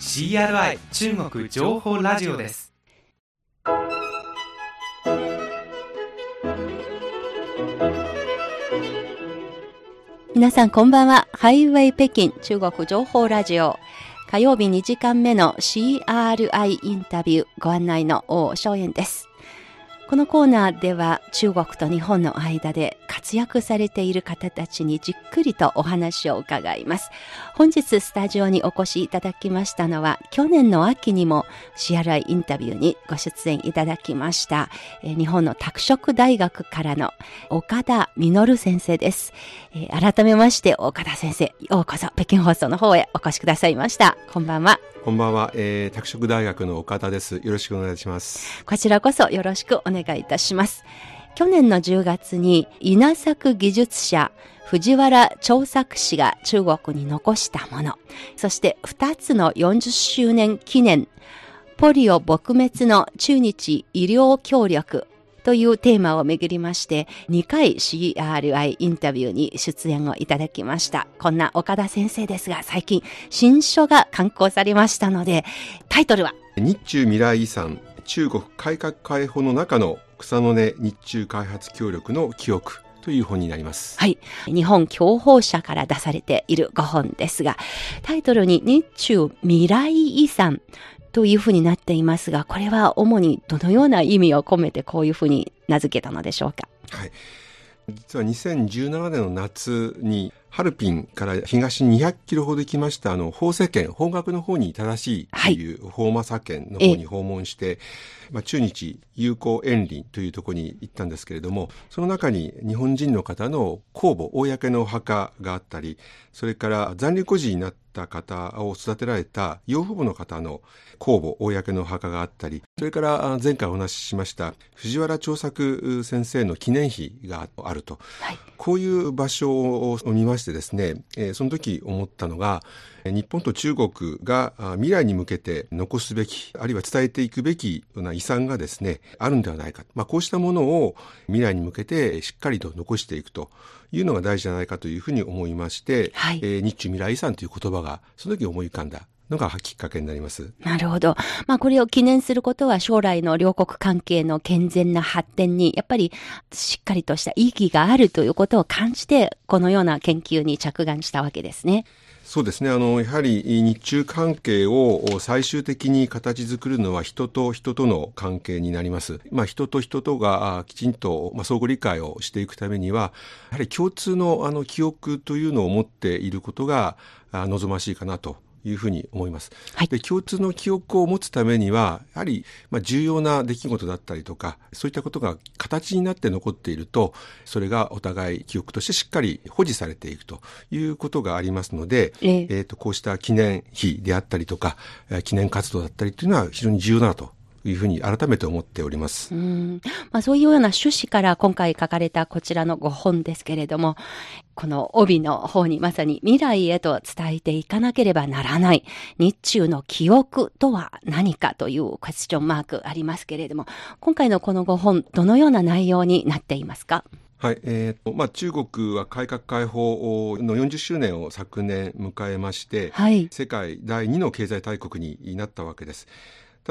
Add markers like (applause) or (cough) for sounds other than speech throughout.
CRI 中国情報ラジオです皆さんこんばんは。ハイウェイ北京中国情報ラジオ。火曜日2時間目の CRI インタビューご案内の王翔燕です。このコーナーでは中国と日本の間で活躍されている方たちにじっくりとお話を伺います。本日スタジオにお越しいただきましたのは去年の秋にも CRI インタビューにご出演いただきました、え日本の拓殖大学からの岡田実先生です。え改めまして岡田先生、ようこそ北京放送の方へお越しくださいました。こんばんは。こんばんは、えー、拓殖大学の岡田です。よろしくお願いします。こちらこそよろしくお願いいたします。去年の10月に稲作技術者藤原長作氏が中国に残したもの、そして2つの40周年記念、ポリオ撲滅の中日医療協力というテーマをめぐりまして、2回 CRI インタビューに出演をいただきました。こんな岡田先生ですが、最近新書が刊行されましたので、タイトルは？日中未来遺産、中国改革開放の中の草の根日中開発協力の記憶という本になります。はい。日本共報社から出されている5本ですが、タイトルに日中未来遺産というふうになっていますが、これは主にどのような意味を込めてこういうふうに名付けたのでしょうか？はい。実は2017年の夏にハルピンから東に200キロほど行きましたあの法政圏方角の方に正しいという法政圏の方に訪問して、まあ、中日友好園林というところに行ったんですけれどもその中に日本人の方の公墓公のお墓があったりそれから残留孤児になった方を育てられた養父母の方の公墓公のお墓があったりそれからあ前回お話ししました藤原長作先生の記念碑があると、はい。こういう場所を見ましてですね、えーその時思ったのが、えー日本と中国があ未来に向けて残すべき、あるいは伝えていくべきような遺産がですね、あるんではないか。まあ、こうしたものを未来に向けてしっかりと残していくというのが大事じゃないかというふうに思いまして、はいえー日中未来遺産という言葉がその時思い浮かんだのがきっかけになります。なるほど。まあこれを記念することは将来の両国関係の健全な発展にやっぱりしっかりとした意義があるということを感じてこのような研究に着眼したわけですね。そうですね。あの、やはり日中関係を最終的に形作るのは人と人との関係になります。まあ、人と人とがあきちんと、まあ、相互理解をしていくためには、やはり共通のあの記憶というのを持っていることがあ望ましいかなと。いうふうに思います。はいで共通の記憶を持つためには、やはり、まあ、重要な出来事だったりとか、そういったことが形になって残っていると、それがお互い記憶としてしっかり保持されていくということがありますので、えええーと、こうした記念碑であったりとか、えー記念活動だったりというのは非常に重要だなというふうに改めて思っております。うんまあ、そういうような趣旨から今回書かれたこちらの5本ですけれども、この帯の方にまさに未来へと伝えていかなければならない日中の記憶とは何かというクエスチョンマークありますけれども、今回のこの5本、どのような内容になっていますか？はい、えーと、まあ、中国は改革開放の40周年を昨年迎えまして、はい。世界第2の経済大国になったわけです。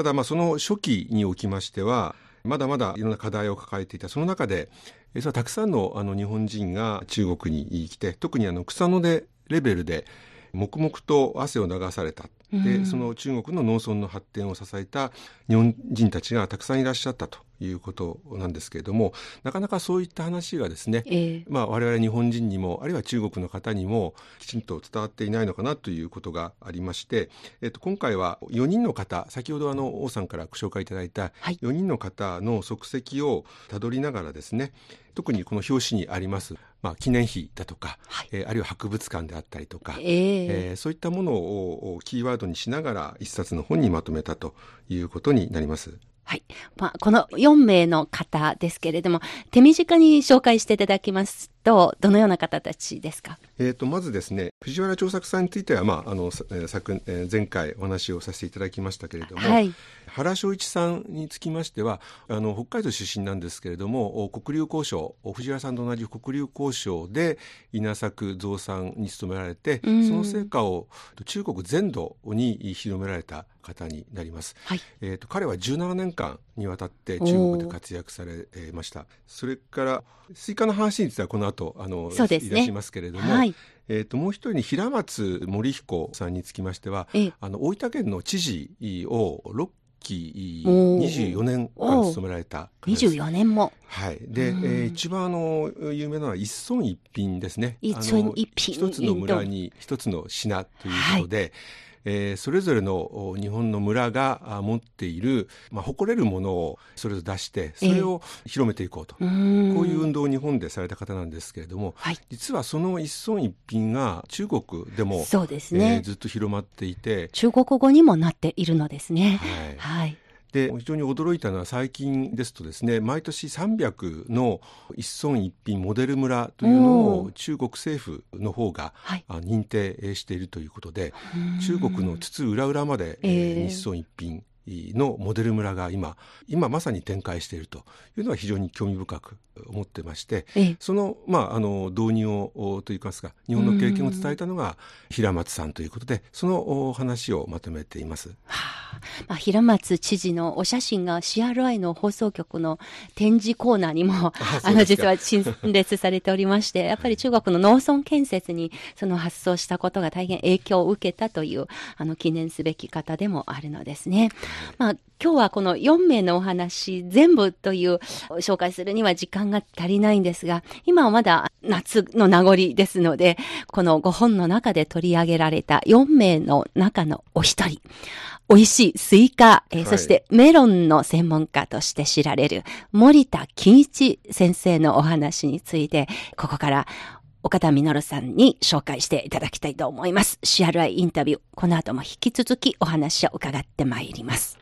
ただ、まあ、その初期におきましては、まだまだいろんな課題を抱えていた、その中で、えそはたくさんのあの日本人が中国に来て、特にあの草の根レベルで、黙々と汗を流された。で、その中国の農村の発展を支えた日本人たちがたくさんいらっしゃったということなんですけれども、なかなかそういった話がですね、ええ。まあ、我々日本人にもあるいは中国の方にもきちんと伝わっていないのかなということがありまして、えっと、今回は4人の方先ほどあの王さんからご紹介いただいたはい。4人の方の足跡をたどりながらですね特にこの表紙にありますまあ、記念碑だとか、はいえーあるいは博物館であったりとか、えええーそういったものをおキーワードにしながら一冊の本にまとめたということになります。はい。まあ、この4名の方ですけれども、手短に紹介していただきますと、どのような方たちですか？えー、とまずですね藤原長作さんについては、まああのさえー昨えー前回お話をさせていただきましたけれども、はい。原正一さんにつきましてはあの北海道出身なんですけれどもお黒竜交渉お藤原さんと同じ黒竜交渉で稲作増産に勤められて、うんその成果を中国全土に広められた方になります。はい。えー、と彼は17年間にわたって中国で活躍されえーましたそれからスイカの話についてはこの後あのねいたしますけれども、はい。えー、ともう一人に平松守彦さんにつきましてはええあの大分県の知事を6期おー24年間務められた方です。24年も。はい、で、うんえー一番あの有名なのは一村一品ですね。一村一品一つの村に一つの品ということで、えーそれぞれのお日本の村があ持っている、まあ、誇れるものをそれぞれ出してそれを広めていこうと、うーんこういう運動を日本でされた方なんですけれども、はい。実はその一村一品が中国でも、そうですえねー。ずっと広まっていて、中国語にもなっているのですね。はいはい。で非常に驚いたのは最近ですとですね毎年300の一村一品モデル村というのおを中国政府の方がはい。あ認定しているということでうん。中国の津々浦々まで、え村一品のモデル村が今今まさに展開しているというのは非常に興味深く思ってましてええその,、まあ、あの導入をおといいますか日本の経験を伝えたのが平松さんということでそのお話をまとめています。はあまあ、平松知事のお写真が CRI の放送局の展示コーナーにも、あの、実は陳列されておりまして、やっぱり中国の農村建設にその発想したことが大変影響を受けたという、あの、記念すべき方でもあるのですね。まあ、今日はこの4名のお話全部という紹介するには時間が足りないんですが、今はまだ夏の名残ですので、このご本の中で取り上げられた4名の中のお一人、美味しいスイカ、えーはい。そしてメロンの専門家として知られる森田欣一先生のお話について、ここから岡田実さんに紹介していただきたいと思います。CRI インタビュー、この後も引き続きお話を伺ってまいります。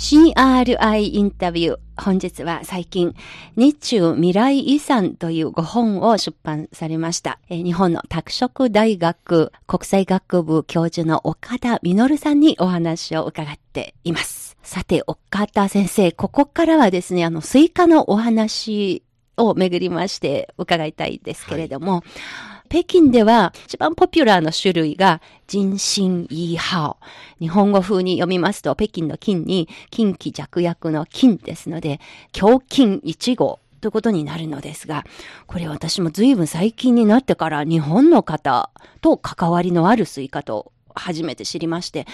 CRI インタビュー。本日は最近、日中未来遺産というご本を出版されました。日本の拓殖大学国際学部教授の岡田実さんにお話を伺っています。さて、岡田先生、ここからはですね、あの、スイカのお話をめぐりまして伺いたいですけれども、北京では一番ポピュラーな種類が人心イーハオ。日本語風に読みますと、北京の京に欣喜雀躍の欣ですので、京欣1号ということになるのですが、これ私も随分最近になってから日本の方と関わりのあるスイカと初めて知りまして、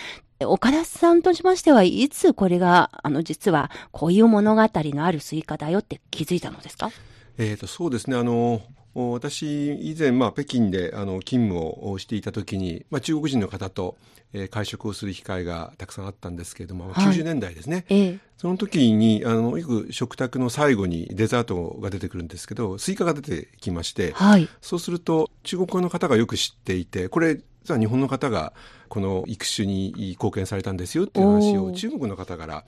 岡田さんとしましてはいつこれが、あの、実はこういう物語のあるスイカだよって気づいたのですか？えー、とそうですねあのお私以前、まあ、北京であの勤務をしていた時に、まあ、中国人の方と、えー会食をする機会がたくさんあったんですけれども、はい90年代ですねええ。その時にあのよく食卓の最後にデザートが出てくるんですけどスイカが出てきましてはい。そうすると中国語の方がよく知っていてこれ実は日本の方がこの育種に貢献されたんですよっていう話を中国の方から、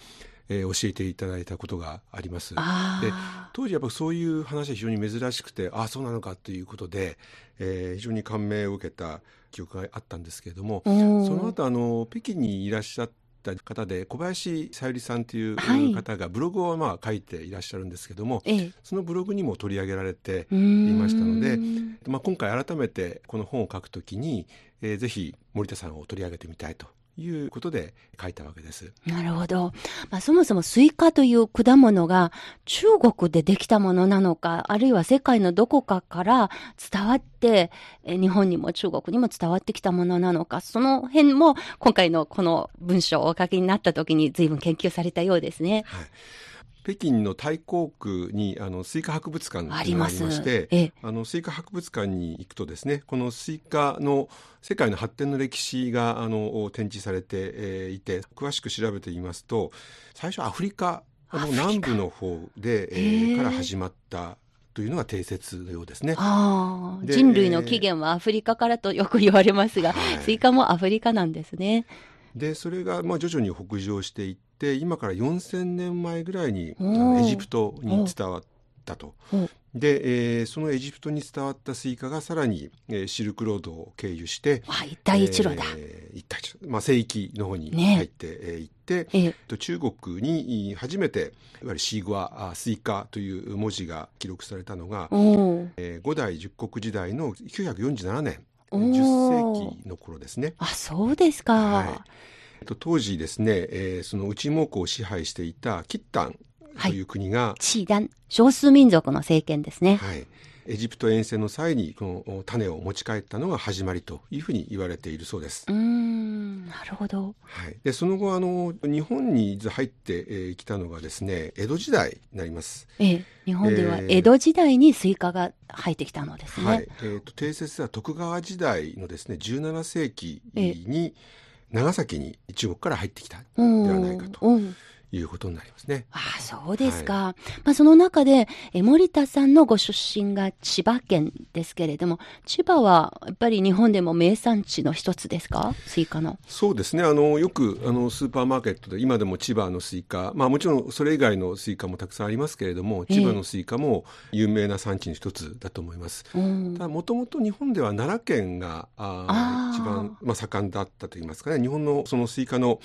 えー教えていただいたことがあります。であ当時やっぱそういう話は非常に珍しくてああそうなのかということで、えー非常に感銘を受けた記憶があったんですけれどもその後あの北京にいらっしゃった方で小林さゆりさんというはい方がブログをまあ書いていらっしゃるんですけども、ええ。そのブログにも取り上げられて、言いましたのでまあ、今回改めてこの本を書くときに、えーぜひ森田さんを取り上げてみたいということで書いたわけです。なるほど。まあ、そもそもスイカという果物が中国でできたものなのか、あるいは世界のどこかから伝わって、え日本にも中国にも伝わってきたものなのか、その辺も今回のこの文章をお書きになった時に随分研究されたようですね。はい、北京の大興区にあのスイカ博物館がありましてええあのスイカ博物館に行くとですねこのスイカの世界の発展の歴史があの展示されて、えーいて詳しく調べてみますと最初アフリカあの南部の方で、えへーえ。から始まったというのが定説のようですね。ああ、で人類の起源はアフリカからとよく言われますが、はい。スイカもアフリカなんですね。でそれがまあ徐々に北上していって今から4000年前ぐらいにエジプトに伝わったと。お。で、えーそのエジプトに伝わったスイカがさらに、えーシルクロードを経由してあ、一帯一路だ。えー一帯一路、まあ、西域の方にね。入って、えー行って、ええ、と中国に初めていわゆる西瓜あスイカという文字が記録されたのが、えー五代十国時代の947年お10ー世紀の頃ですね。あ、そうですか。はい。えっと当時ですね、えーその内蒙古を支配していた契丹という国が、契丹、少数民族の政権ですね。はい、エジプト遠征の際にこの種を持ち帰ったのが始まりというふうに言われているそうです。うーん、なるほど。はい、でその後あの日本に入ってえーきたのがですね江戸時代になります。ええ、日本ではえー江戸時代にスイカが入ってきたのですね。はい、えーと定説は徳川時代のですね17世紀に長崎に中国から入ってきたんではないかと。いうことになりますね。ああ、そうですか。まあ、その中で、え森田さんのご出身が千葉県ですけれども、千葉はやっぱり日本でも名産地の一つですか？スイカの。そうですねあのよくあのスーパーマーケットで今でも千葉のスイカ、まあ、もちろんそれ以外のスイカもたくさんありますけれどもええ千葉のスイカも有名な産地の一つだと思います。うんただもともと日本では奈良県があ一番、まあ、盛んだったといいますかね日本のそのスイカの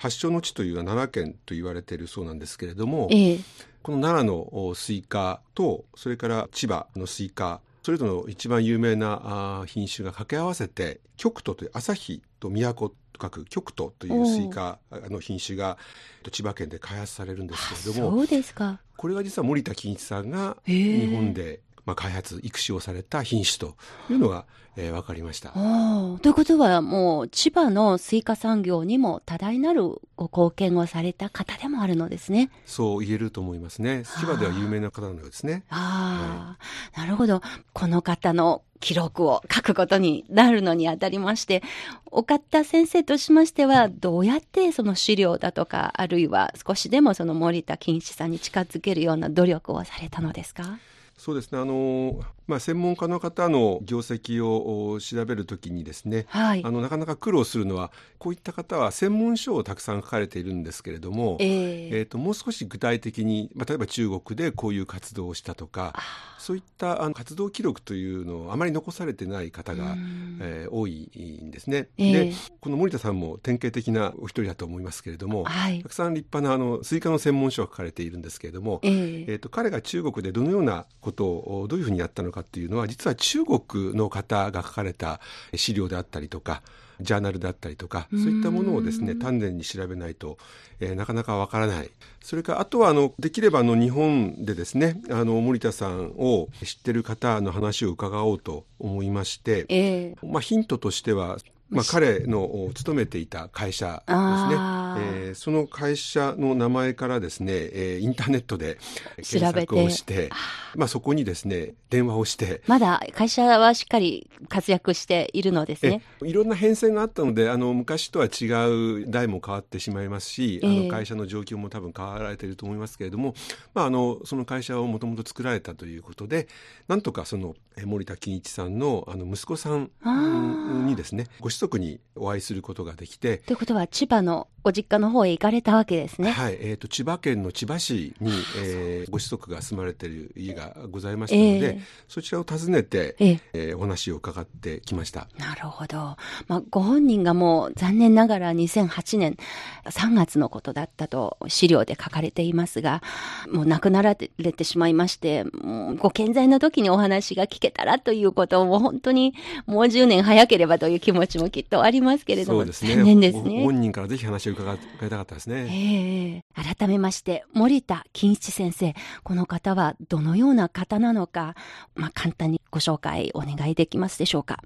発祥の地というのは奈良県と言われているそうなんですけれどもええ。この奈良のおスイカとそれから千葉のスイカそれぞれの一番有名な品種が掛け合わせて旭都という旭と都と書く旭都というスイカの品種がえっと千葉県で開発されるんですけれどもそうですか。これが実は森田欣一さんが日本で、まあ、開発育種をされた品種というのが、えー分かりました。ということは、もう、千葉のスイカ産業にも多大なるご貢献をされた方でもあるのですね。そう言えると思いますね。千葉では有名な方のようですね。ああ、なるほど。この方の記録を書くことになるのにあたりまして、岡田先生としましては、どうやってその資料だとか、あるいは少しでもその森田欣一さんに近づけるような努力をされたのですか？そうですね。あのまあ専門家の方の業績をお調べるときにですね。はいあ。のなかなか苦労するのはこういった方は専門書をたくさん書かれているんですけれども、えええーともう少し具体的に、まあ、例えば中国でこういう活動をしたとかそういったあの活動記録というのをあまり残されてない方が、えー多いんですね。ええでこの森田さんも典型的なお一人だと思いますけれども、はいた。くさん立派なあのスイカの専門書が書かれているんですけれども、えええー、と彼が中国でどのようなことをどういうふうにやったのかっていうのは実は中国の方が書かれた資料であったりとかジャーナルであったりとかそういったものをですね丹念に調べないと、えーなかなかわからない。それからあとはあのできればあの日本でですねあの森田さんを知ってる方の話を伺おうと思いまして、ええ。まあ、ヒントとしては、まあ、彼のお勤めていた会社ですね。あ、ー。えーその会社の名前からですね、えーインターネットで調べて検索をして、まあ、そこにですね電話をして、まだ会社はしっかり活躍しているのですね。えいろんな変遷があったのであの昔とは違う代も変わってしまいますし、あええの会社の状況も多分変わられていると思いますけれども、まあ、あのその会社をもともと作られたということでなんとかそのえ森田金一さんのあの息子さんにですねご子息にお会いすることができて、ということは、千葉のご実家の方へ行かれたわけですね。はいえー、と千葉県の千葉市に、えーご子息が住まれている家がございましたので、ええそちらを訪ねて、えええーお話を伺ってきました。なるほど。まあ、ご本人がもう残念ながら2008年3月のことだったと資料で書かれていますが、もう亡くなられてしまいまして、もうご健在の時にお話が聞けたらということも本当にもう10年早ければという気持ちもきっとありますけれども、そうですね残念ですごね。本人からぜひ話を伺伺いたかったですね。ええ改めまして、森田金一先生、この方はどのような方なのか、まあ、簡単にご紹介お願いできますでしょうか。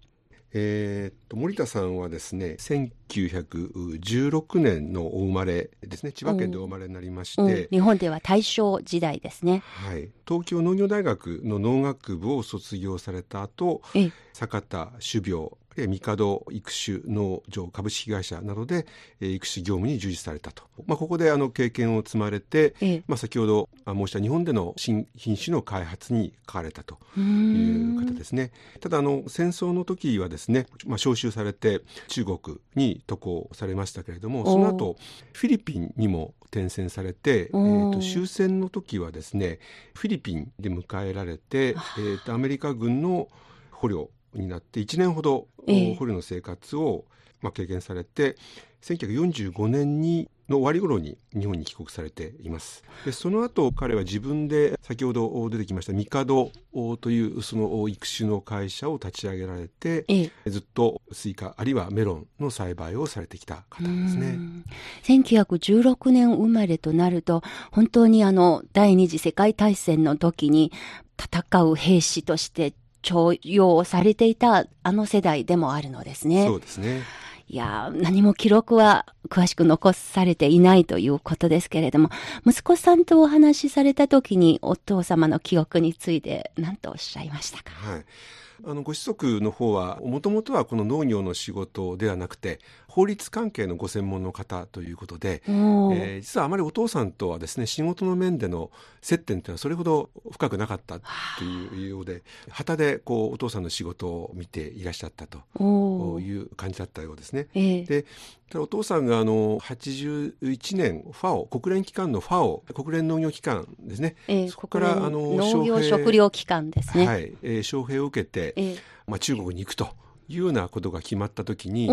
えーっと森田さんはですね1916年のお生まれですね。千葉県でお生まれになりましうん。て、日本では大正時代ですね。はい、東京農業大学の農学部を卒業された後ええ。坂田種苗あるいは帝育種農場株式会社などで、えー育種業務に従事されたと、まあ、ここであの経験を積まれて、ええ。まあ、先ほどあ申した日本での新品種の開発に書かれたとういう方ですね。ただあの戦争の時はですね、まあ、召集されて中国に渡航されましたけれどもその後フィリピンにも転戦されて、えー、と終戦の時はですねフィリピンで迎えられて、えー、とアメリカ軍の捕虜になって1年ほど、ええ。捕虜の生活を、まあ、経験されて1945年にの終わり頃に日本に帰国されています。でその後彼は自分で先ほど出てきましたみかどというその育種の会社を立ち上げられてええ。ずっとスイカあるいはメロンの栽培をされてきた方ですね。うん。1916年生まれとなると、本当にあの、第二次世界大戦の時に戦う兵士として徴用されていたあの世代でもあるのですね。そうですねいやー、何も記録は詳しく残されていないということですけれども、息子さんとお話しされた時にお父様の記憶について何とおっしゃいましたか？はい。あのご子息の方はもともとはこの農業の仕事ではなくて法律関係のご専門の方ということで、えー実はあまりお父さんとはですね仕事の面での接点というのはそれほど深くなかったというようで旗でこうお父さんの仕事を見ていらっしゃったという感じだったようですね。ええ。でただお父さんがあの81年ファオ国連機関のファオ国連農業機関ですね、ええそこからあの農業食料機関ですね。はい。えー招聘を受けて、ええ。まあ、中国に行くというようなことが決まった時に、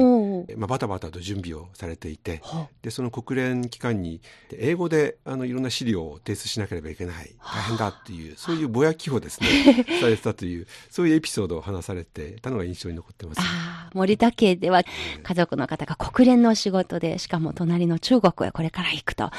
まあ、バタバタと準備をされていてはでその国連機関に英語であのいろんな資料を提出しなければいけない。大変だっていうそういうぼやきをですね (laughs) されてたというそういうエピソードを話されてたのが印象に残ってます。森田家では家族の方が国連の仕事で、しかも隣の中国へこれから行くと、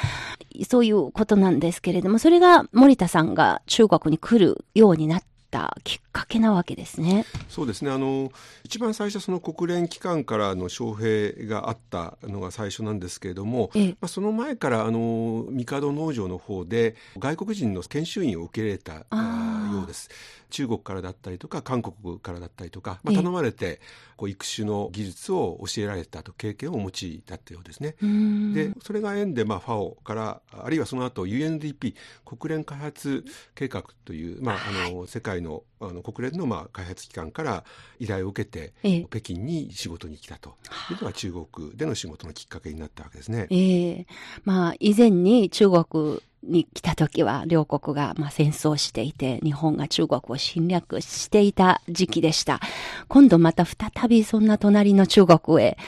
そういうことなんですけれども、それが森田さんが中国に来るようになったきっかけなわけですね。そうですね。あの一番最初その国連機関からの招聘があったのが最初なんですけれども、ええ。まあ、その前からあの帝農場の方で外国人の研修員を受け入れたようです中国からだったりとか韓国からだったりとか、まあ、ええ頼まれてこう育種の技術を教えられたと経験をお持ちだったようですね。でそれが縁で、まあ、ファオからあるいはその後 UNDP 国連開発計画という、まあ、あの世界のあの国連の、まあ、開発機関から依頼を受けて、ええ。北京に仕事に来たと。いうのが中国での仕事のきっかけになったわけですね。ええ。まあ、以前に中国に来た時は両国がまあ戦争していて、日本が中国を侵略していた時期でした。今度また再びそんな隣の中国へ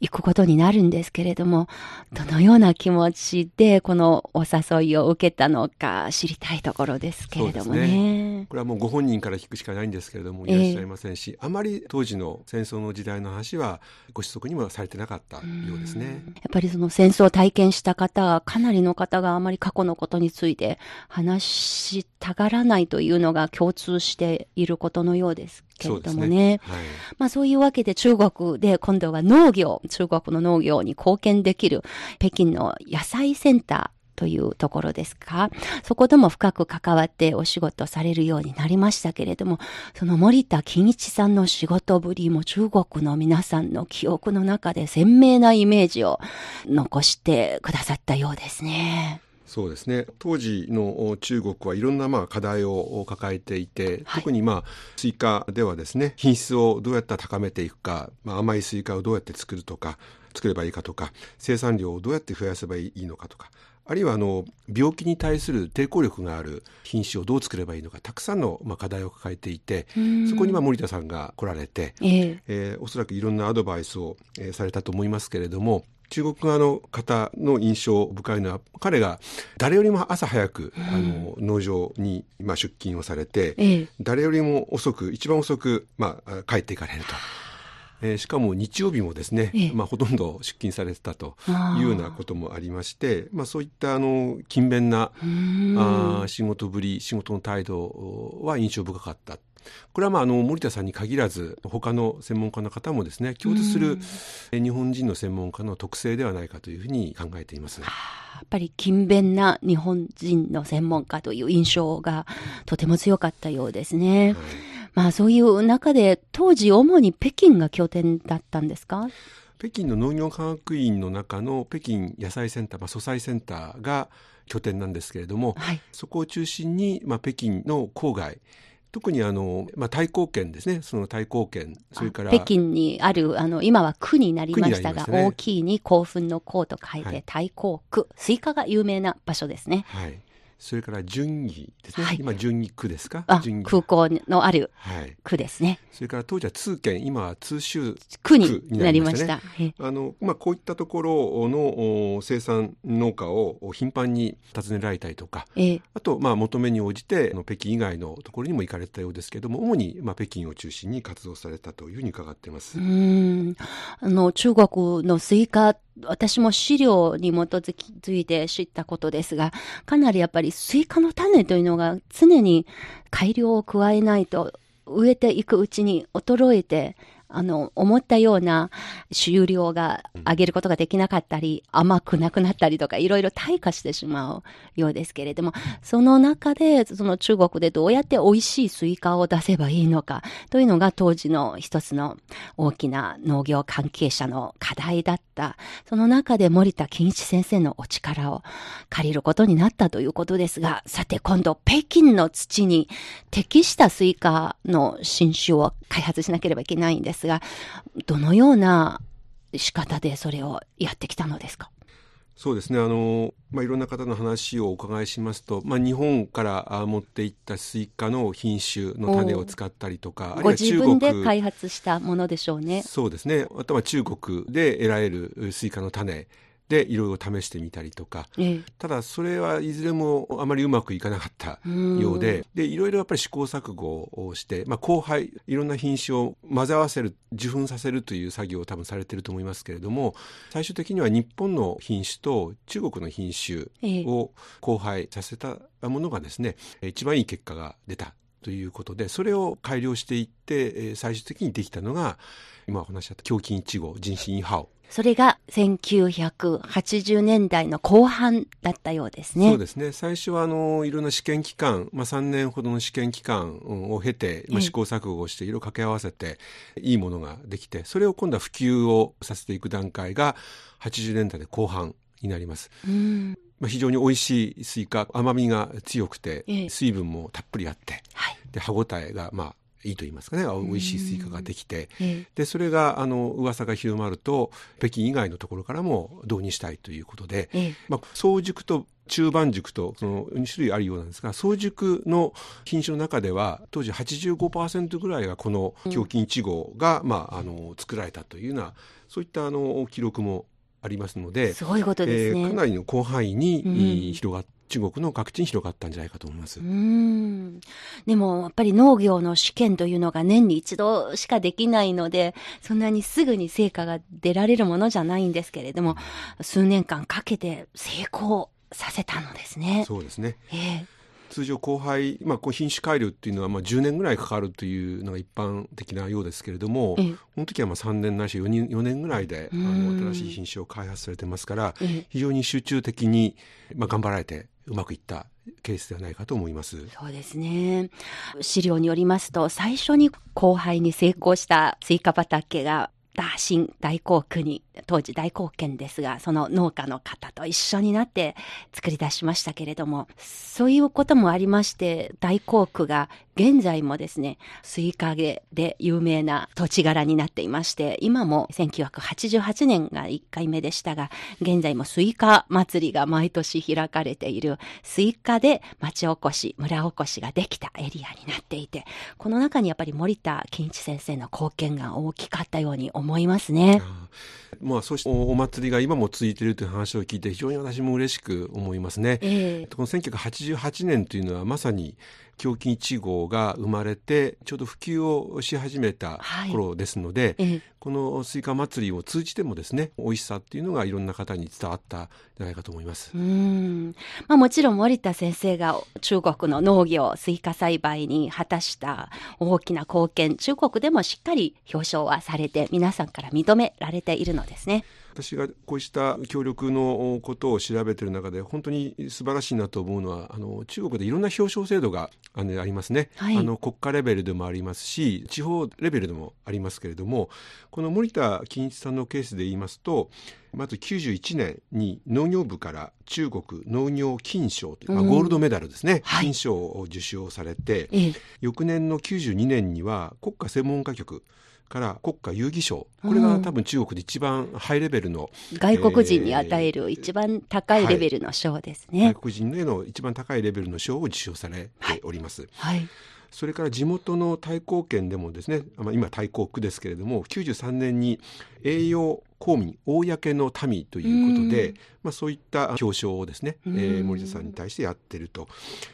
行くことになるんですけれども、どのような気持ちでこのお誘いを受けたのか知りたいところですけれどもそうですね。これはもうご本人から聞くしかないんですけれどもいらっしゃいませんし、あまり当時の戦争の時代の話はご子息にもされてなかったようですね。やっぱりその戦争を体験した方、かなりの方があまり過去のことについて話したがらないというのが共通していることのようですけれどもね。はいまあそういうわけで中国で今度は農業、中国の農業に貢献できる北京の野菜センター、というところですか。そことも深く関わってお仕事されるようになりましたけれども、その森田金一さんの仕事ぶりも中国の皆さんの記憶の中で鮮明なイメージを残してくださったようですね。そうですね。当時の中国はいろんなまあ課題を抱えていて、はい。特にまあスイカではですね品質をどうやって高めていくか、まあ、甘いスイカをどうやって作るとか作ればいいかとか生産量をどうやって増やせばいいのかとかあるいはあの病気に対する抵抗力がある品種をどう作ればいいのかたくさんのまあ課題を抱えていてそこにまあ森田さんが来られて、ええ。えーおそらくいろんなアドバイスを、えーされたと思いますけれども中国側の方の印象深いのは彼が誰よりも朝早く、あの農場に、まあ、出勤をされて、ええ。誰よりも遅く一番遅く、まあ、帰っていかれると。えーしかも日曜日もですね、ええ。まあ、ほとんど出勤されてたというようなこともありまして、まあ、そういったあの勤勉なあー仕事ぶり仕事の態度は印象深かったこれはまああの森田さんに限らず他の専門家の方もですね共通するえ日本人の専門家の特性ではないかというふうに考えています。やっぱり勤勉な日本人の専門家という印象がとても強かったようですね。はいまあそういう中で当時主に北京が拠点だったんですか？北京の農業科学院の中の北京野菜センター、まあ、蔬菜センターが拠点なんですけれども、はい。そこを中心に、まあ、北京の郊外特にあの、まあ、大興県ですね。その大興県。それから北京にある、あの、今は区になりましたが、ね。大きいに興奮の興と書いて、はい。大興区。スイカが有名な場所ですね。はい、それから順義ですね、はい。今順義区ですか？空港のあるはい、区ですね。それから当時は通県。今は通州区になりました。ね。え。あの、まあ、こういったところのお生産農家を頻繁に訪ねられたりとかええ。あと、まあ、求めに応じて北京以外のところにも行かれたようですけれども主に、まあ、北京を中心に活動されたというふうに伺っています。うーん。あの、中国のスイカ、私も資料に基づいて知ったことですが、かなりやっぱりスイカの種というのが常に改良を加えないと植えていくうちに衰えて、あの、思ったような収量が上げることができなかったり、甘くなくなったりとか、いろいろ退化してしまうようですけれども、その中で、その中国でどうやって美味しいスイカを出せばいいのか、というのが当時の一つの大きな農業関係者の課題だった。その中で森田欣一先生のお力を借りることになったということですが、さて今度北京の土に適したスイカの新種を開発しなければいけないんですが、どのような仕方でそれをやってきたのですか？そうですね。あの、まあ、いろんな方の話をお伺いしますと、まあ、日本からあ持っていったスイカの品種の種を使ったりとかあるいごは中自分で国開発したものでしょうね。そうですね。あとは中国で得られるスイカの種でいろいろ試してみたりとか。ええ。ただそれはいずれもあまりうまくいかなかったうん。ようで。でいろいろやっぱり試行錯誤をして、まあ、交配いろんな品種を混ぜ合わせる受粉させるという作業を多分されてると思いますけれども最終的には日本の品種と中国の品種ええ。を交配させたものがですね一番いい結果が出たということでそれを改良していってえー最終的にできたのが今お話しあった胸筋1号人身インハオそれが1980年代の後半だったようですね。そうですね最初はあのいろんな試験期間、まあ、3年ほどの試験期間うんを経て、まあ、ええ試行錯誤をして色々掛け合わせていいものができてそれを今度は普及をさせていく段階が80年代で後半になります。うんまあ、非常に美味しいスイカ甘みが強くて、ええ水分もたっぷりあってはい。で歯ごたえがまあいいと言いますかね。美味しいスイカができて。ええ。でそれがあの噂が広まると北京以外のところからも導入したいということで、ええ。まあ、早熟と中晩熟とその2種類あるようなんですが早熟の品種の中では当時85%ぐらいがこの胸筋1号が、まあ、あの作られたというようなそういったあの記録もありますので、すごいことですね。えーかなりの広範囲に、うんえー広がっ中国の各地に広がったんじゃないかと思います。うーんでも、やっぱり農業の試験というのが年に一度しかできないので、そんなにすぐに成果が出られるものじゃないんですけれども、数年間かけて成功させたのですね。そうですねええ通常交配、まあ、こう品種改良っていうのはまあ10年ぐらいかかるというのが一般的なようですけれども、ええこの時はまあ3年ないし4年 ,4 年ぐらいであうんの新しい品種を開発されてますからええ非常に集中的に、まあ、頑張られてうまくいったケースではないかと思います。そうですね。資料によりますと、最初に交配に成功したスイカ畑が、ダーシン大興区に、当時大興県ですが、その農家の方と一緒になって作り出しましたけれども、そういうこともありまして、大興区が現在もですね、スイカで有名な土地柄になっていまして、今も1988年が1回目でしたが、現在もスイカ祭りが毎年開かれている、スイカで町おこし、村おこしができたエリアになっていて、この中にやっぱり森田欣一先生の貢献が大きかったように思いますね。まあ、そしてお祭りが今も続いているという話を聞いて非常に私も嬉しく思いますね。ええこの1988年というのはまさに京欣1号が生まれてちょうど普及をし始めた頃ですので、はいええ、このスイカ祭りを通じてもですね美味しさっていうのがいろんな方に伝わったんじゃないかと思います。うん、まあ、もちろん森田先生が中国の農業スイカ栽培に果たした大きな貢献中国でもしっかり表彰はされて皆さんから認められているのですね。私がこうした協力のことを調べている中で本当に素晴らしいなと思うのはあの中国でいろんな表彰制度があのありますね、はい、あの国家レベルでもありますし地方レベルでもありますけれどもこの森田金一さんのケースで言いますとまず91年に農業部から中国農業金賞という、まあ、ゴールドメダルですね、金賞を受賞されて、翌年の92年には国家専門家局から国家遊戯賞。これが多分中国で一番ハイレベルの、うん、外国人に与える一番高いレベルの賞ですね、はい、外国人への一番高いレベルの賞を受賞されております。はい、はいそれから地元の対抗県でもですね、まあ、今対抗区ですけれども93年に栄養公民公の民ということで、まあ、そういった表彰をですね、えー、森田さんに対してやってると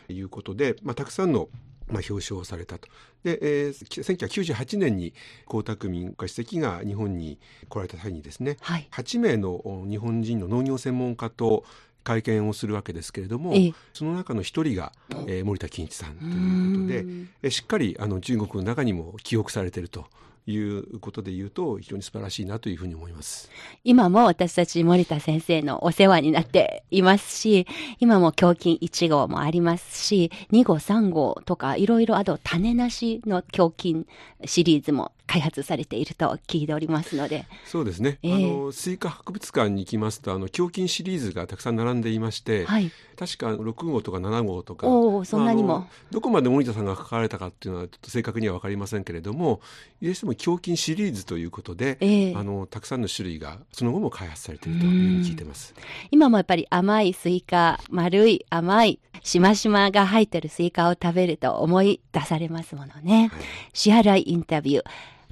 いうことで、まあ、たくさんのまあ、表彰されたと。で、えー、1998年に江沢民国家主席が日本に来られた際にですね、はい、8名の日本人の農業専門家と会見をするわけですけれども、ええ、その中の一人が、えー、森田欣一さんということで、えしっかりあの中国の中にも記憶されているということで言うと非常に素晴らしいなというふうに思います。今も私たち森田先生のお世話になっていますし今も京欣1号もありますし2号3号とかいろいろあと種なしの京欣シリーズも開発されていると聞いておりますので。そうですね、えー、あのスイカ博物館に行きますとあの京欣シリーズがたくさん並んでいまして、はい、確か6号とか7号とかおそんなにも、まあ、どこまで森田さんが関われたかっていうのはちょっと正確には分かりませんけれどもいずれにしても京欣シリーズということで、えー、あのたくさんの種類がその後も開発されているというふうに聞いてます。今もやっぱり甘いスイカ丸い甘いしましまが入ってるスイカを食べると思い出されますものね、はい、 CRI インタビュー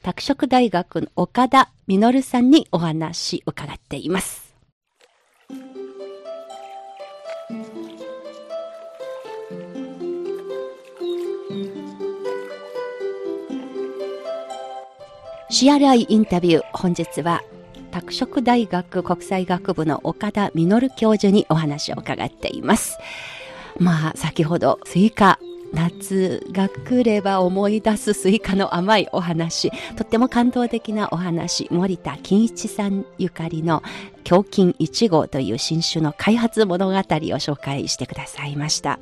拓殖大学の岡田実さんにお話伺っています。CRI インタビュー本日は拓殖大学国際学部の岡田実教授にお話を伺っています。まあ先ほどスイカ夏が来れば思い出すスイカの甘いお話、とっても感動的なお話、森田欣一さんゆかりの京欣1号という新種の開発物語を紹介してくださいました。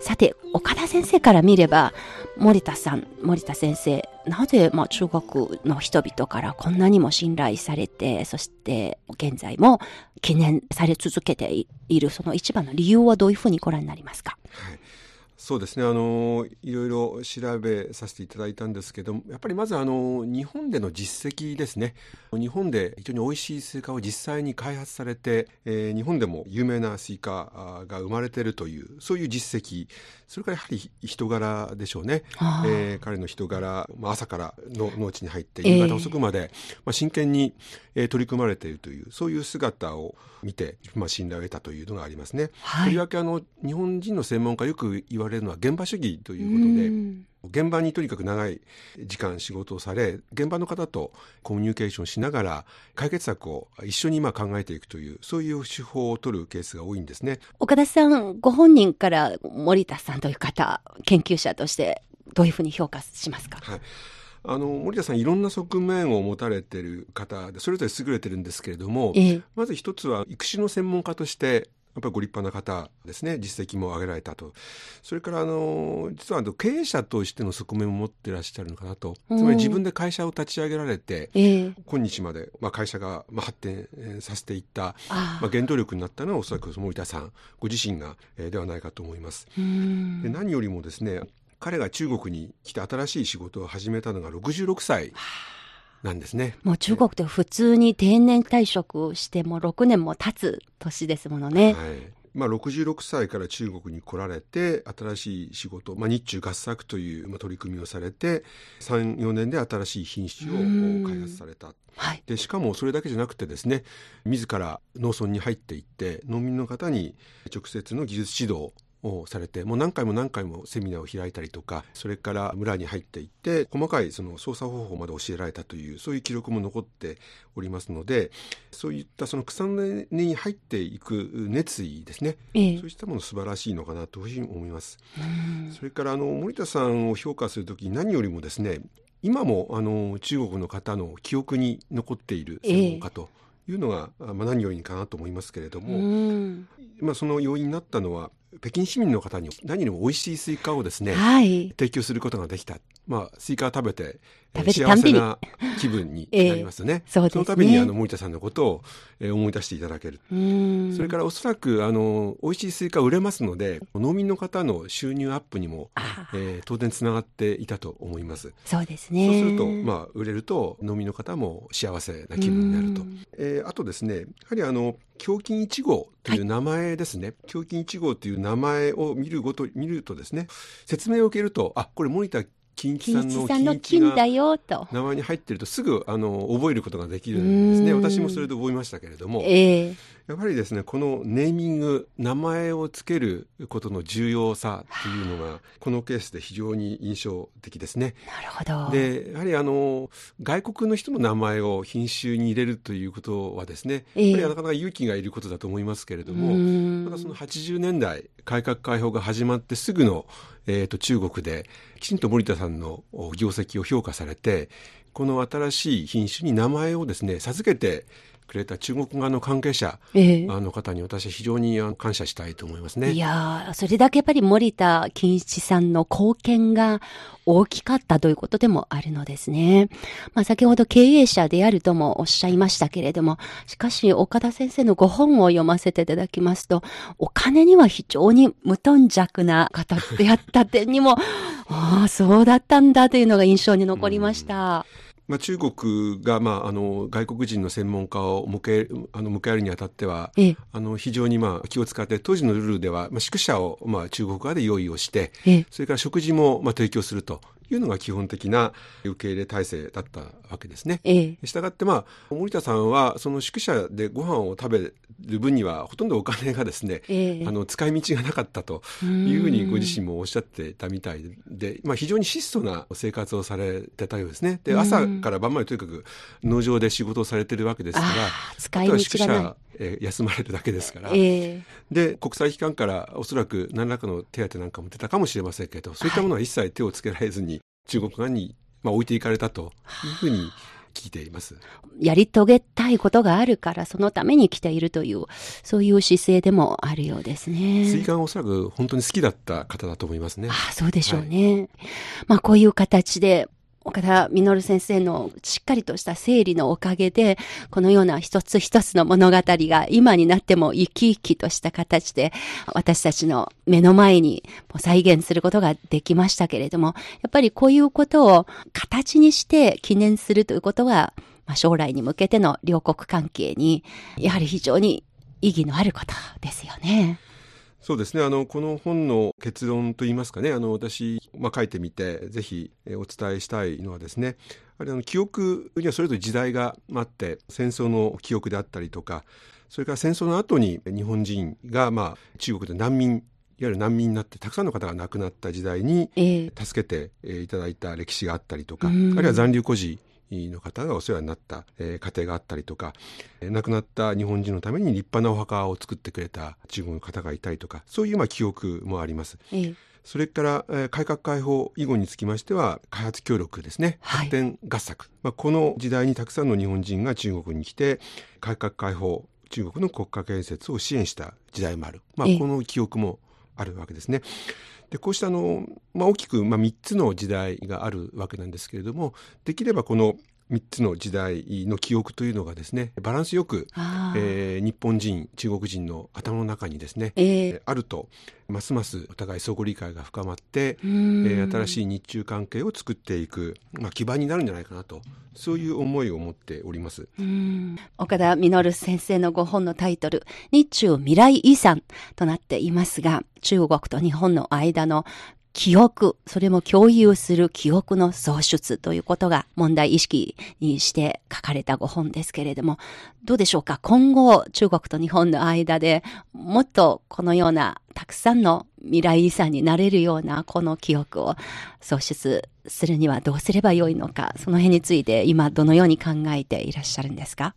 さて、岡田先生から見れば、森田さん、森田先生、なぜ、まあ、中国の人々からこんなにも信頼されて、そして現在も記念され続けている、その一番の理由はどういうふうにご覧になりますか、はい。そうですね。あのいろいろ調べさせていただいたんですけどやっぱりまずあの日本での実績ですね。日本で非常に美味しいスイカを実際に開発されて、えー、日本でも有名なスイカが生まれているというそういう実績。それからやはり人柄でしょうね、えー、彼の人柄、まあ、朝からの農地に入って夕方遅くまで、えー、まあ、真剣に、えー、取り組まれているというそういう姿を見て、まあ、信頼を得たというのがありますね。はい、とりわけあの日本人の専門家よく言われるのは現場主義ということで現場にとにかく長い時間仕事をされ現場の方とコミュニケーションしながら解決策を一緒に今考えていくというそういう手法を取るケースが多いんですね。岡田さんご本人から森田さんという方研究者としてどういうふうに評価しますか、はい。あの森田さんいろんな側面を持たれてる方でそれぞれ優れてるんですけれども、ええ、まず一つは育種の専門家としてやっぱりご立派な方ですね。実績も挙げられたと。それからあの実は経営者としての側面も持ってらっしゃるのかなと。つまり自分で会社を立ち上げられて、えー、今日まで、まあ、会社が、まあ、発展させていったまあ、原動力になったのはおそらく森田さんご自身が、えー、ではないかと思います。で何よりもですね彼が中国に来て新しい仕事を始めたのが66歳。なんですね。もう中国で普通に定年退職しても6年も経つ年ですものね。はい。まあ、66歳から中国に来られて新しい仕事、まあ、日中合作という、まあ、取り組みをされて34年で新しい品種を開発された。はい、でしかもそれだけじゃなくてですね自ら農村に入っていって農民の方に直接の技術指導をされてもう何回も何回もセミナーを開いたりとかそれから村に入っていって細かいその操作方法まで教えられたというそういう記録も残っておりますのでそういったその草の根に入っていく熱意ですね、ええ。そうしたもの素晴らしいのかなというふうに思います。それからあの森田さんを評価するときに何よりもですね今もあの中国の方の記憶に残っている専門家というのが、まあ、何よりかなと思いますけれども、うん。まあ、その要因になったのは北京市民の方に何よりも美味しいスイカをですね、はい。提供することができた、まあ、スイカを食べてえー食べるたんびに幸せな気分になりますね。(laughs) そうですねのためにあの森田さんのことを、えー思い出していただける。うんそれからおそらくあの美味しいスイカ売れますので農民の方の収入アップにも、あえー当然つながっていたと思います。そうですね。そうすると、まあ、売れると農民の方も幸せな気分になるとうん。えーあとですねやはりあの胸筋1号という名前ですね、胸筋1号という名前を見るごと見るとですね説明を受けるとあこれ森田金一さんの金だよと。名前に入ってるとすぐあの覚えることができるんですね。うん。私もそれで覚えましたけれども。ええやはりですねこのネーミング名前をつけることの重要さっていうのがこのケースで非常に印象的ですね。なるほど。でやはりあの外国の人の名前を品種に入れるということはですね、ええやはりなかなか勇気がいることだと思いますけれども、うんただその80年代改革開放が始まってすぐの、えー、と中国できちんと森田さんのお業績を評価されてこの新しい品種に名前をですね授けてくれた中国側の関係者ええあの方に私は非常に感謝したいと思いますね。いやー、それだけやっぱり森田金一さんの貢献が大きかったということでもあるのですね。まあ先ほど経営者であるともおっしゃいましたけれども、しかし岡田先生のご本を読ませていただきますと、お金には非常に無頓着な方であった点にも、ああ、そうだったんだというのが印象に残りました。まあ、中国が、まあ、あの外国人の専門家を迎えあの迎えるにあたってはええ、あの非常にまあ気を使って当時のルールでは、まあ、宿舎をまあ中国側で用意をしてええ、それから食事もまあ提供するというのが基本的な受け入れ体制だったわけですね。ええ、したがって、まあ、森田さんはその宿舎でご飯を食べる分にはほとんどお金がですね、ええあの使い道がなかったというふうにご自身もおっしゃってたみたいで、まあ、非常に質素な生活をされてたようですね。で朝から晩までとにかく農場で仕事をされてるわけですから使い道がない舎、えー休まれるだけですから。ええ、で国際機関からおそらく何らかの手当なんかも出たかもしれませんけどそういったものは一切手をつけられずに中国側に、まあ、置いていかれたというふうに聞いています。やり遂げたいことがあるから、そのために来ているという、そういう姿勢でもあるようですね。水管はおそらく本当に好きだった方だと思いますね。ああ、そうでしょうね。まあ、こういう形で、岡田実先生のしっかりとした整理のおかげで、このような一つ一つの物語が今になっても生き生きとした形で、私たちの目の前に再現することができましたけれども、やっぱりこういうことを形にして記念するということは、まあ、将来に向けての両国関係に、やはり非常に意義のあることですよね。そうですね。あのこの本の結論といいますかね。あの私、まあ、書いてみてぜひえーお伝えしたいのはですね。あれあの記憶にはそれぞれ時代があって戦争の記憶であったりとかそれから戦争の後に日本人が、まあ、中国で難民いわゆる難民になってたくさんの方が亡くなった時代にええ。助けてえーいただいた歴史があったりとか、あうん。るいは残留孤児の方がお世話になった、えー家庭があったりとか、えー亡くなった日本人のために立派なお墓を作ってくれた中国の方がいたりとかそういうまあ記憶もあります。ええ。それから、えー改革開放以後につきましては開発協力ですね。はい。発展合作、まあ、この時代にたくさんの日本人が中国に来て改革開放中国の国家建設を支援した時代もある、まあええ、この記憶もあるわけですね。でこうしたあの、まあ、大きく、まあ、3つの時代があるわけなんですけれどもできればこの3つの時代の記憶というのがですねバランスよく、えー日本人中国人の頭の中にですね、えええーあるとますますお互い相互理解が深まって、うん。えー新しい日中関係を作っていく、まあ、基盤になるんじゃないかなとそういう思いを持っております。うん。岡田実先生のご本のタイトル、日中未来遺産となっていますが、中国と日本の間の記憶、それも共有する記憶の創出ということが問題意識にして書かれたご本ですけれども、どうでしょうか？今後、中国と日本の間でもっとこのようなたくさんの未来遺産になれるようなこの記憶を創出するにはどうすればよいのか、その辺について今どのように考えていらっしゃるんですか？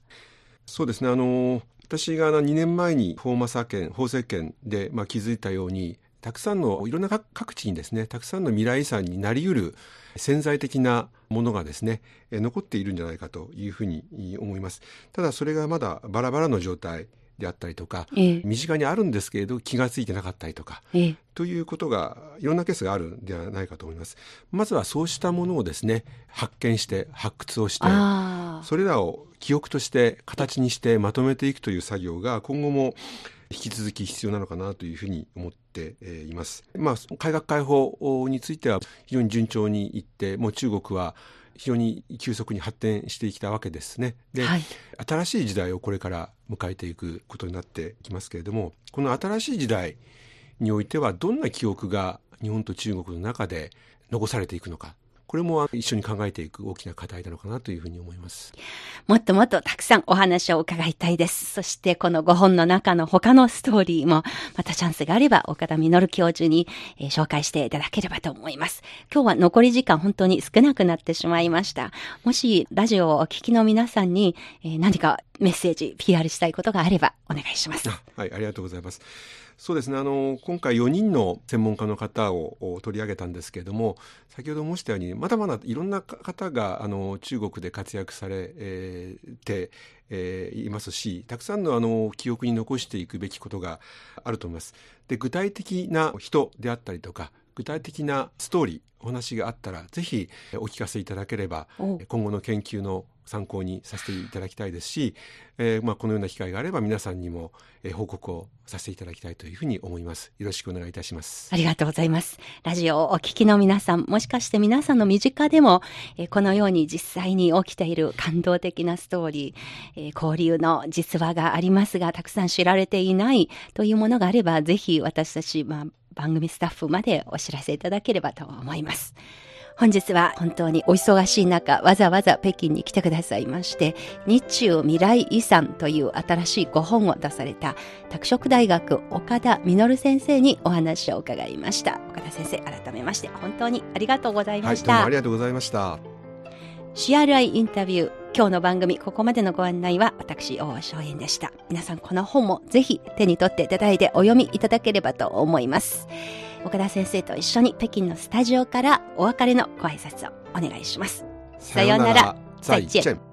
そうですね。あの、私が2年前に法政権、法政権で、まあ、気づいたように、たくさんのいろんな各地にですねたくさんの未来遺産になりうる潜在的なものがですね残っているんじゃないかというふうに思います。ただそれがまだバラバラの状態であったりとか、ええ、身近にあるんですけれど気が付いてなかったりとか、え、ということがいろんなケースがあるんではないかと思います。まずはそうしたものをですね発見して発掘をしてそれらを記憶として形にしてまとめていくという作業が今後も引き続き必要なのかなというふうに思っています。まあ、改革開放については非常に順調にいって、もう中国は非常に急速に発展してきたわけですね。で、はい、新しい時代をこれから迎えていくことになってきますけれども、この新しい時代においてはどんな記憶が日本と中国の中で残されていくのか。これも一緒に考えていく大きな課題なのかなというふうに思います。もっともっとたくさんお話を伺いたいです。そしてこの5本の中の他のストーリーもまたチャンスがあれば岡田実教授に、えー、紹介していただければと思います。今日は残り時間本当に少なくなってしまいました。もしラジオをお聞きの皆さんに、えー、何かメッセージ、PR したいことがあればお願いします。はい、ありがとうございます。そうですねあの今回4人の専門家の方を取り上げたんですけれども先ほど申したようにまだまだいろんな方があの中国で活躍されて、えー、いますしたくさんのあの記憶に残していくべきことがあると思います。で具体的な人であったりとか具体的なストーリーお話があったらぜひお聞かせいただければ今後の研究の参考にさせていただきたいですし、えー、まあ、このような機会があれば皆さんにも、え、報告をさせていただきたいというふうに思います。よろしくお願いいたします。ありがとうございます。ラジオをお聞きの皆さん、もしかして皆さんの身近でも、えー、このように実際に起きている感動的なストーリー、え交流の実話がありますが、たくさん知られていないというものがあれば、ぜひ私たち、まあ、番組スタッフまでお知らせいただければと思います。本日は本当にお忙しい中、わざわざ北京に来てくださいまして、日中未来遺産という新しいご本を出された、拓殖大学岡田実先生にお話を伺いました。岡田先生、改めまして本当にありがとうございました。はい、どうもありがとうございました。CRI インタビュー。今日の番組、ここまでのご案内は私、大正円でした。皆さん、この本もぜひ手に取っていただいてお読みいただければと思います。岡田先生と一緒に北京のスタジオからお別れのご挨拶をお願いします。さようなら。再见。